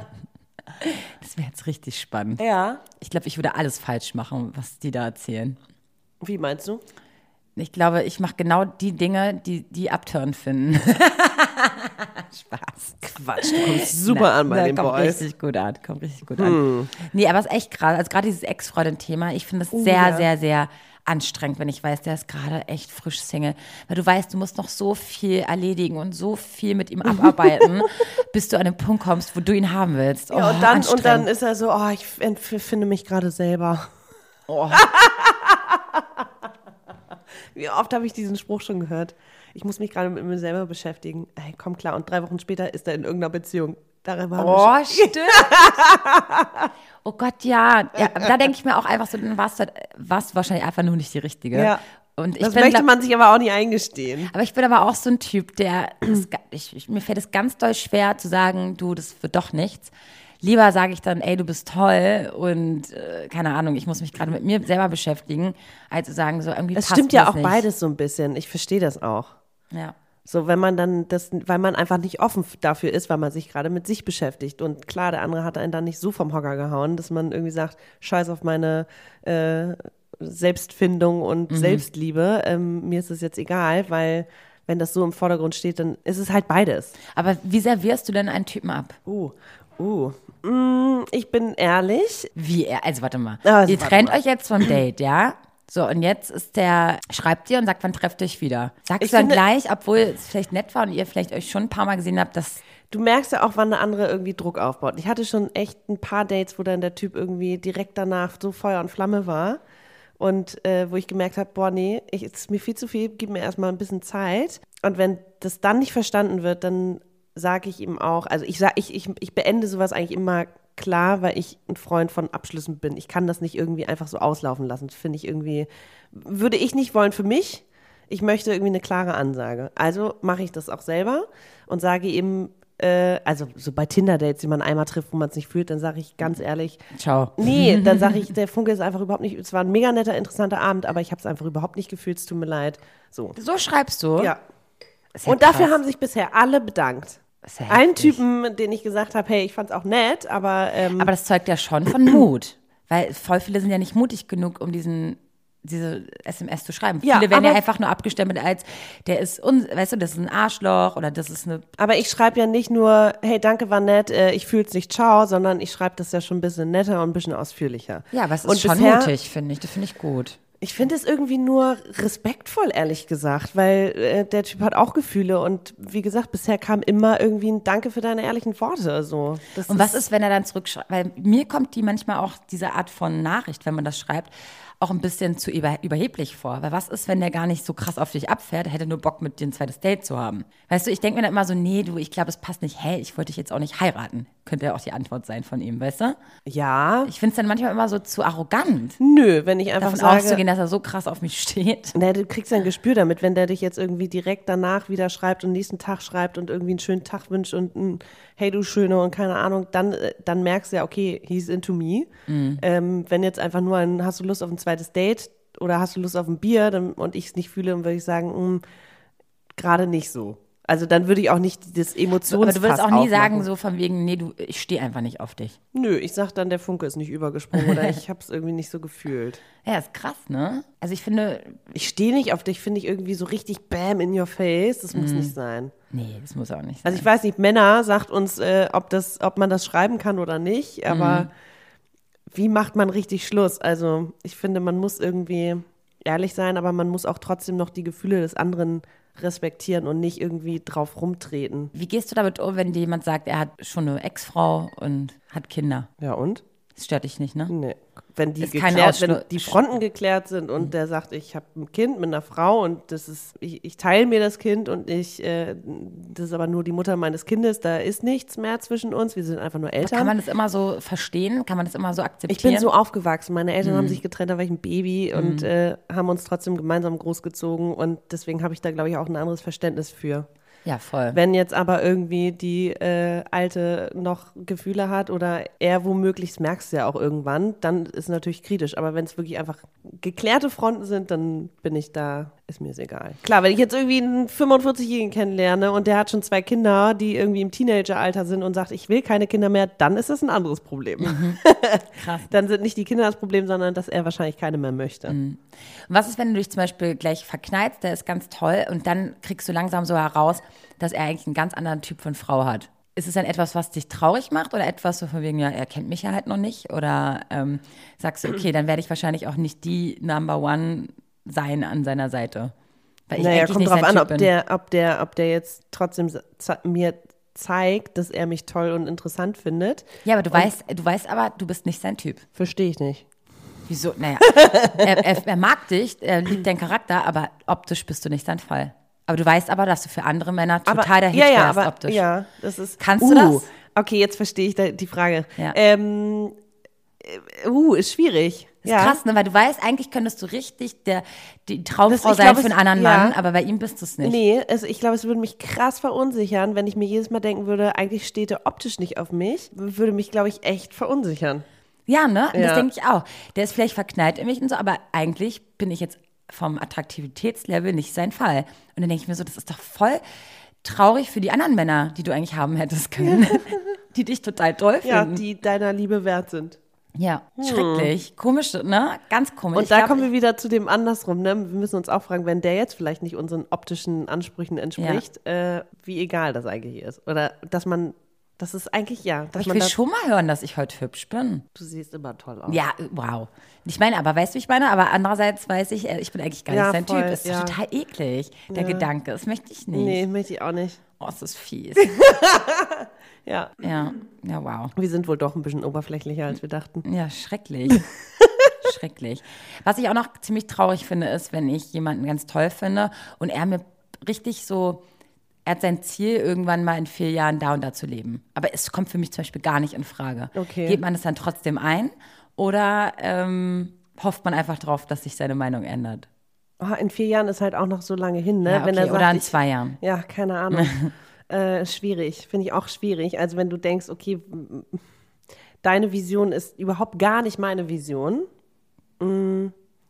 Speaker 2: Das wäre jetzt richtig spannend.
Speaker 1: Ja.
Speaker 2: Ich glaube, ich würde alles falsch machen, was die da erzählen.
Speaker 1: Wie meinst du?
Speaker 2: Ich glaube, ich mache genau die Dinge, die die abtören finden. Spaß.
Speaker 1: Quatsch, du kommst super an bei
Speaker 2: Na,
Speaker 1: den
Speaker 2: kommt
Speaker 1: Boys. Hm.
Speaker 2: richtig gut an, kommt richtig gut an. Nee, aber es ist echt krass. Also gerade dieses Ex-Freundin-Thema, ich finde es sehr,
Speaker 1: Oh ja.
Speaker 2: sehr, sehr anstrengend, wenn ich weiß, der ist gerade echt frisch Single. Weil du weißt, du musst noch so viel erledigen und so viel mit ihm abarbeiten, bis du an den Punkt kommst, wo du ihn haben willst. Oh,
Speaker 1: Ja, und dann, und dann ist er so, oh, ich finde mich gerade selber.
Speaker 2: Oh.
Speaker 1: Wie oft habe ich diesen Spruch schon gehört? Ich muss mich gerade mit mir selber beschäftigen. Ey, komm klar. Und drei Wochen später ist er in irgendeiner Beziehung. Darüber
Speaker 2: Oh, stimmt. oh Gott, ja. ja da denke ich mir auch einfach so, dann warst du, warst wahrscheinlich einfach nur nicht die Richtige.
Speaker 1: Ja.
Speaker 2: Und ich
Speaker 1: das
Speaker 2: bin,
Speaker 1: möchte man sich aber auch nicht eingestehen.
Speaker 2: aber ich bin aber auch so ein Typ, der, das, ich, ich, mir fällt es ganz doll schwer zu sagen, du, das wird doch nichts. Lieber sage ich dann, ey, du bist toll und äh, keine Ahnung, ich muss mich gerade mit mir selber beschäftigen, als zu sagen, so irgendwie
Speaker 1: Es
Speaker 2: passt
Speaker 1: stimmt ja auch
Speaker 2: nicht.
Speaker 1: beides so ein bisschen. Ich verstehe das auch.
Speaker 2: Ja.
Speaker 1: So, wenn man dann das, weil man einfach nicht offen dafür ist, weil man sich gerade mit sich beschäftigt. Und klar, der andere hat einen dann nicht so vom Hocker gehauen, dass man irgendwie sagt, scheiß auf meine äh, Selbstfindung und Selbstliebe. Ähm, mir ist es jetzt egal, weil wenn das so im Vordergrund steht, dann ist es halt beides.
Speaker 2: Aber wie servierst du denn einen Typen ab?
Speaker 1: Uh, uh. Mm, ich bin ehrlich.
Speaker 2: Wie er, also warte mal.
Speaker 1: Also,
Speaker 2: ihr
Speaker 1: warte
Speaker 2: trennt
Speaker 1: mal.
Speaker 2: euch jetzt vom Date, ja? So, und jetzt ist der, schreibt dir und sagt, wann trefft ihr euch wieder? Sagst
Speaker 1: Ich
Speaker 2: du dann gleich, obwohl es vielleicht nett war und ihr vielleicht euch schon ein paar Mal gesehen habt, dass,
Speaker 1: Du merkst ja auch, wann der andere irgendwie Druck aufbaut. Ich hatte schon echt ein paar Dates, wo dann der Typ irgendwie direkt danach so Feuer und Flamme war. Und äh, wo ich gemerkt habe, boah, nee, ich, es ist mir viel zu viel, gib mir erstmal ein bisschen Zeit. Und wenn das dann nicht verstanden wird, dann sage ich ihm auch, also ich, sag, ich, ich, ich beende sowas eigentlich immer klar, weil ich ein Freund von Abschlüssen bin. Ich kann das nicht irgendwie einfach so auslaufen lassen. Finde ich irgendwie, würde ich nicht wollen für mich. Ich möchte irgendwie eine klare Ansage. Also mache ich das auch selber und sage ihm, äh, also so bei Tinder-Dates, die man einmal trifft, wo man es nicht fühlt, dann sage ich ganz ehrlich,
Speaker 2: ciao.
Speaker 1: nee, dann sage ich, der Funke ist einfach überhaupt nicht, es war ein mega netter, interessanter Abend, aber ich habe es einfach überhaupt nicht gefühlt, es tut mir leid. So.
Speaker 2: So schreibst du?
Speaker 1: Ja.
Speaker 2: Ja
Speaker 1: Und dafür
Speaker 2: krass.
Speaker 1: haben sich bisher alle bedankt.
Speaker 2: Ja
Speaker 1: Einen. Typen, den ich gesagt habe, hey, ich fand's auch nett, aber, ähm,
Speaker 2: Aber das zeugt ja schon von Mut. Weil voll viele sind ja nicht mutig genug, um diesen diese SMS zu schreiben.
Speaker 1: Ja,
Speaker 2: viele werden ja einfach nur abgestempelt als, der ist, un weißt du, das ist ein Arschloch oder das ist eine
Speaker 1: aber ich schreibe ja nicht nur, hey, danke, war nett, äh, ich fühl's nicht, ciao, sondern ich schreibe das ja schon ein bisschen netter und ein bisschen ausführlicher.
Speaker 2: Ja, es ist
Speaker 1: Und
Speaker 2: schon
Speaker 1: bisher-
Speaker 2: mutig, finde ich. Das finde ich gut.
Speaker 1: Ich finde es irgendwie nur respektvoll, ehrlich gesagt, weil äh, der Typ hat auch Gefühle und wie gesagt, bisher kam immer irgendwie ein Danke für deine ehrlichen Worte. So. Das
Speaker 2: Und was ist, wenn er dann zurückschreibt? Weil mir kommt die manchmal auch diese Art von Nachricht, wenn man das schreibt, auch ein bisschen zu über, überheblich vor. Weil was ist, wenn der gar nicht so krass auf dich abfährt, er hätte nur Bock, mit dir ein zweites Date zu haben? Weißt du, ich denke mir dann immer so, nee, du, ich glaube, es passt nicht. Hä, ich wollte dich jetzt auch nicht heiraten. Könnte ja auch die Antwort sein von ihm, weißt du?
Speaker 1: Ja,
Speaker 2: Ich finde es dann manchmal immer so zu arrogant,
Speaker 1: nö, wenn ich einfach
Speaker 2: davon
Speaker 1: sage,
Speaker 2: auszugehen, dass er so krass auf mich steht.
Speaker 1: Na, du kriegst ja ein Gespür damit, wenn der dich jetzt irgendwie direkt danach wieder schreibt und nächsten Tag schreibt und irgendwie einen schönen Tag wünscht und ein Hey du Schöne und keine Ahnung, dann, äh, dann merkst du ja, okay, he's into me. Ähm, wenn jetzt einfach nur ein, hast du Lust auf ein zweites Date oder hast du Lust auf ein Bier dann, und ich es nicht fühle, dann würde ich sagen, mm, gerade nicht so. Also dann würde ich auch nicht das Emotions
Speaker 2: Aber du würdest auch nie sagen, so von wegen, nee, du, ich stehe einfach nicht auf dich.
Speaker 1: Nö, ich sag dann, der Funke ist nicht übergesprungen oder ich habe es irgendwie nicht so gefühlt.
Speaker 2: Ja, ist krass, ne? Also ich finde,
Speaker 1: Ich stehe nicht auf dich, finde ich irgendwie so richtig bam in your face. Das
Speaker 2: Mhm.
Speaker 1: muss nicht sein.
Speaker 2: nee, das muss auch nicht sein.
Speaker 1: Also ich weiß nicht, Männer sagt uns, äh, ob, das, ob man das schreiben kann oder nicht, aber
Speaker 2: Mhm.
Speaker 1: wie macht man richtig Schluss? Also ich finde, man muss irgendwie ehrlich sein, aber man muss auch trotzdem noch die Gefühle des anderen respektieren und nicht irgendwie drauf rumtreten.
Speaker 2: Wie gehst du damit um, wenn dir jemand sagt, er hat schon eine Ex-Frau und hat Kinder?
Speaker 1: Ja und?
Speaker 2: Das stört dich nicht, ne?
Speaker 1: Nee. Wenn die, geklärt, wenn die Fronten geklärt sind und der sagt, ich habe ein Kind mit einer Frau und das ist, ich, ich teile mir das Kind und ich, äh, das ist aber nur die Mutter meines Kindes, da ist nichts mehr zwischen uns, wir sind einfach nur Eltern.
Speaker 2: Kann man das immer so verstehen? Kann man das immer so akzeptieren?
Speaker 1: Ich bin so aufgewachsen. Meine Eltern
Speaker 2: Mhm.
Speaker 1: haben sich getrennt, da war ich ein Baby und äh, haben uns trotzdem gemeinsam großgezogen und deswegen habe ich da, glaube ich, auch ein anderes Verständnis für.
Speaker 2: Ja, voll.
Speaker 1: Wenn jetzt aber irgendwie die äh, Alte noch Gefühle hat oder er womöglich, das merkst du ja auch irgendwann, dann ist natürlich kritisch. Aber wenn es wirklich einfach geklärte Fronten sind, dann bin ich da, ist mir es egal. Klar, wenn ich jetzt irgendwie einen 45-Jährigen kennenlerne und der hat schon zwei Kinder, die irgendwie im Teenageralter sind und sagt, ich will keine Kinder mehr, dann ist das ein anderes Problem.
Speaker 2: Mhm. Krass.
Speaker 1: dann sind nicht die Kinder das Problem, sondern dass er wahrscheinlich keine mehr möchte.
Speaker 2: Und was ist, wenn du dich zum Beispiel gleich verknallst, der ist ganz toll und dann kriegst du langsam so heraus, dass er eigentlich einen ganz anderen Typ von Frau hat? Ist es dann etwas, was dich traurig macht oder etwas so von wegen, ja, er kennt mich ja halt noch nicht? Oder ähm, sagst du, okay, dann werde ich wahrscheinlich auch nicht die Number One sein an seiner Seite? Weil ich
Speaker 1: Naja, kommt drauf an, ob
Speaker 2: bin.
Speaker 1: der, ob der, ob der jetzt trotzdem mir zeigt, dass er mich toll und interessant findet.
Speaker 2: Ja, aber du weißt, du weißt aber, du bist nicht sein Typ.
Speaker 1: Verstehe ich nicht.
Speaker 2: Wieso? Naja, er, er, er mag dich, er liebt deinen Charakter, aber optisch bist du nicht sein Fall. Aber du weißt aber, dass du für andere Männer total der Hit
Speaker 1: ja, ja,
Speaker 2: wärst
Speaker 1: aber,
Speaker 2: optisch.
Speaker 1: Ja, das ist.
Speaker 2: Kannst du das?
Speaker 1: Okay, jetzt verstehe ich die Frage.
Speaker 2: Ja.
Speaker 1: Ähm, äh, uh, ist schwierig.
Speaker 2: Das ist
Speaker 1: ja.
Speaker 2: krass, ne? Weil du weißt, eigentlich könntest du richtig der, die Traumfrau
Speaker 1: Das-
Speaker 2: sein
Speaker 1: glaub,
Speaker 2: für einen anderen
Speaker 1: ja.
Speaker 2: Mann, aber bei ihm bist du es nicht.
Speaker 1: Nee, also ich glaube, es würde mich krass verunsichern, wenn ich mir jedes Mal denken würde, eigentlich steht er optisch nicht auf mich. Würde mich, glaube ich, echt verunsichern.
Speaker 2: Ja, ne?
Speaker 1: Ja.
Speaker 2: Das denke ich auch. Der ist vielleicht verknallt in mich und so, aber eigentlich bin ich jetzt vom Attraktivitätslevel nicht sein Fall. Und dann denke ich mir so, das ist doch voll traurig für die anderen Männer, die du eigentlich haben hättest können, die dich total toll
Speaker 1: Ja,
Speaker 2: finden.
Speaker 1: die deiner Liebe wert sind.
Speaker 2: Ja, schrecklich. Komisch, ne? Ganz komisch.
Speaker 1: Und da
Speaker 2: glaub,
Speaker 1: kommen wir wieder zu dem andersrum. Ne? Wir müssen uns auch fragen, wenn der jetzt vielleicht nicht unseren optischen Ansprüchen entspricht, äh, wie egal das eigentlich ist. Oder dass man, das ist eigentlich ja, dass
Speaker 2: aber ich
Speaker 1: man
Speaker 2: will schon mal hören, dass ich heute hübsch bin.
Speaker 1: du siehst immer toll aus.
Speaker 2: Ja, wow. Ich meine, aber weißt du, wie ich meine? Aber andererseits weiß ich, äh, ich bin eigentlich gar
Speaker 1: Ja,
Speaker 2: nicht sein
Speaker 1: voll,
Speaker 2: Typ. Das ist
Speaker 1: ja.
Speaker 2: total eklig, der Gedanke. Das möchte ich nicht.
Speaker 1: Nee, möchte ich auch nicht.
Speaker 2: Oh, es ist fies.
Speaker 1: Ja.
Speaker 2: ja, ja, wow.
Speaker 1: Wir sind wohl doch ein bisschen oberflächlicher, als wir dachten.
Speaker 2: Ja, schrecklich. schrecklich. Was ich auch noch ziemlich traurig finde, ist, wenn ich jemanden ganz toll finde und er mir richtig so, er hat sein Ziel, irgendwann mal in vier Jahren da und da zu leben. Aber es kommt für mich zum Beispiel gar nicht in Frage.
Speaker 1: Okay.
Speaker 2: Geht man es dann trotzdem ein oder ähm, hofft man einfach drauf, dass sich seine Meinung ändert?
Speaker 1: Oh, in vier Jahren ist halt auch noch so lange hin, ne?
Speaker 2: Ja, okay.
Speaker 1: Wenn sagt,
Speaker 2: oder in zwei Jahren.
Speaker 1: Ja, keine Ahnung. äh, schwierig, finde ich auch schwierig. Also wenn du denkst, okay, deine Vision ist überhaupt gar nicht meine Vision.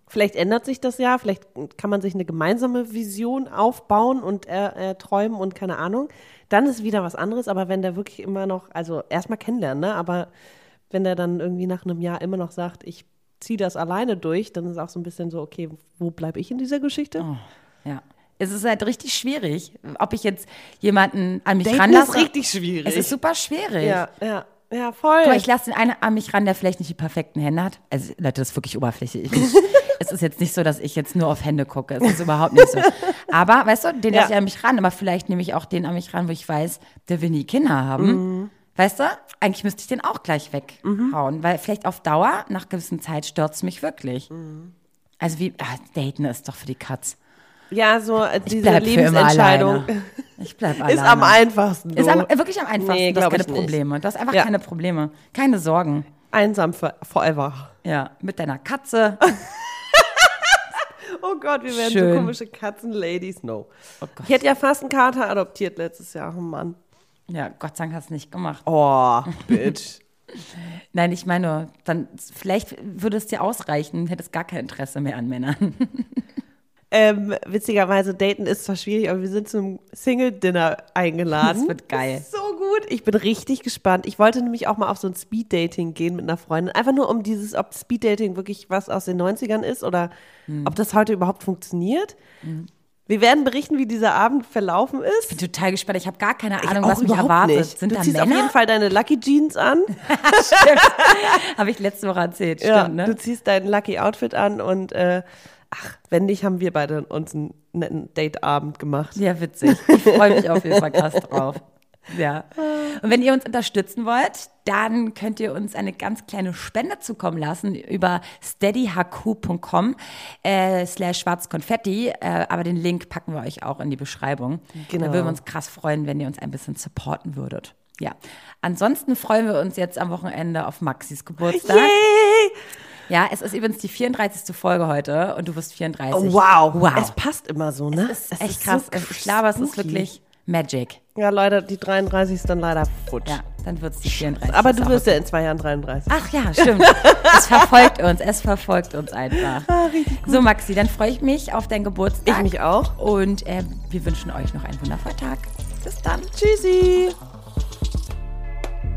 Speaker 1: Vielleicht ändert sich das ja, vielleicht kann man sich eine gemeinsame Vision aufbauen und äh, äh, träumen und keine Ahnung. Dann ist wieder was anderes, aber wenn der wirklich immer noch, also erstmal kennenlernen, ne? aber wenn der dann irgendwie nach einem Jahr immer noch sagt, ich ziehe das alleine durch, dann ist auch so ein bisschen so, okay, wo bleibe ich in dieser Geschichte?
Speaker 2: Ja. Es ist halt richtig schwierig, ob ich jetzt jemanden an mich ranlasse.
Speaker 1: ist richtig schwierig.
Speaker 2: Es ist super schwierig.
Speaker 1: Ja, ja, ja, voll.
Speaker 2: Guck mal, ich lasse den einen an mich ran, der vielleicht nicht die perfekten Hände hat. Also, Leute, das ist wirklich oberflächlich. Ich, es ist jetzt nicht so, dass ich jetzt nur auf Hände gucke. Es ist überhaupt nicht so. Aber, weißt du, den
Speaker 1: Ja.
Speaker 2: lasse ich an mich ran. Aber vielleicht nehme ich auch den an mich ran, wo ich weiß, der will nie Kinder haben. Weißt du? Eigentlich müsste ich den auch gleich weghauen. Weil vielleicht auf Dauer, nach gewissen Zeit, stört es mich wirklich. Also, wie, ah, daten ist doch für die Katz.
Speaker 1: Ja, so äh, diese Lebensentscheidung.
Speaker 2: Ich bleib alleine.
Speaker 1: ist am einfachsten.
Speaker 2: Ist
Speaker 1: so.
Speaker 2: am, wirklich am einfachsten.
Speaker 1: Nee,
Speaker 2: du hast keine. Probleme. Du hast einfach
Speaker 1: Ja.
Speaker 2: keine Probleme. Keine Sorgen.
Speaker 1: Einsam for forever.
Speaker 2: Ja, mit deiner Katze.
Speaker 1: Oh Gott, wir werden
Speaker 2: Schön.
Speaker 1: so komische Katzen-Ladies. No.
Speaker 2: Oh Gott.
Speaker 1: Ich hätte ja fast einen Kater adoptiert letztes Jahr. Oh Mann.
Speaker 2: Ja, Gott sei Dank hast du nicht gemacht.
Speaker 1: Oh, bitch.
Speaker 2: Nein, ich meine, dann vielleicht würde es dir ausreichen, hättest gar kein Interesse mehr an Männern.
Speaker 1: Ähm, witzigerweise, daten ist zwar schwierig, aber wir sind zum Single-Dinner eingeladen.
Speaker 2: Das wird geil.
Speaker 1: Das ist so gut. Ich bin richtig gespannt. Ich wollte nämlich auch mal auf so ein Speed-Dating gehen mit einer Freundin. Einfach nur um dieses, ob Speed-Dating wirklich was aus den 90ern ist oder
Speaker 2: Hm.
Speaker 1: ob das heute überhaupt funktioniert. Wir werden berichten, wie dieser Abend verlaufen ist.
Speaker 2: Bin total gespannt. Ich habe gar keine
Speaker 1: Ich
Speaker 2: Ahnung, was mich erwartet.
Speaker 1: nicht.
Speaker 2: Sind
Speaker 1: du
Speaker 2: da
Speaker 1: ziehst auf
Speaker 2: Männer?
Speaker 1: jeden Fall deine Lucky Jeans an.
Speaker 2: Habe ich letzte Woche erzählt,
Speaker 1: Ja,
Speaker 2: stimmt, ne?
Speaker 1: Du ziehst dein Lucky Outfit an und äh, ach, wenn nicht, haben wir beide uns einen netten Dateabend gemacht.
Speaker 2: Ja, witzig. Ich freue mich auf jeden Fall krass drauf. Ja. Und wenn ihr uns unterstützen wollt, dann könnt ihr uns eine ganz kleine Spende zukommen lassen über steadyhq.com äh, slash schwarzkonfetti. Äh, aber den Link packen wir euch auch in die Beschreibung.
Speaker 1: Genau.
Speaker 2: Da würden wir uns krass freuen, wenn ihr uns ein bisschen supporten würdet. Ja. Ansonsten freuen wir uns jetzt am Wochenende auf Maxis Geburtstag.
Speaker 1: Yay!
Speaker 2: Ja, es ist übrigens die 34. Folge heute und du wirst 34.
Speaker 1: Oh, wow.
Speaker 2: Wow.
Speaker 1: Es passt immer so, ne?
Speaker 2: Es ist echt krass.
Speaker 1: so
Speaker 2: ich glaube, es ist wirklich Magic.
Speaker 1: Ja, leider, die 33 ist dann leider futsch.
Speaker 2: Ja, dann wird es die 34.
Speaker 1: Aber
Speaker 2: Ist
Speaker 1: du wirst ja in zwei Jahren 33.
Speaker 2: Ach ja, stimmt. es verfolgt uns, es verfolgt uns einfach. so, Maxi, dann freue ich mich auf deinen Geburtstag.
Speaker 1: Ich mich auch.
Speaker 2: Und äh, wir wünschen euch noch einen wundervollen Tag. Bis dann.
Speaker 1: Tschüssi.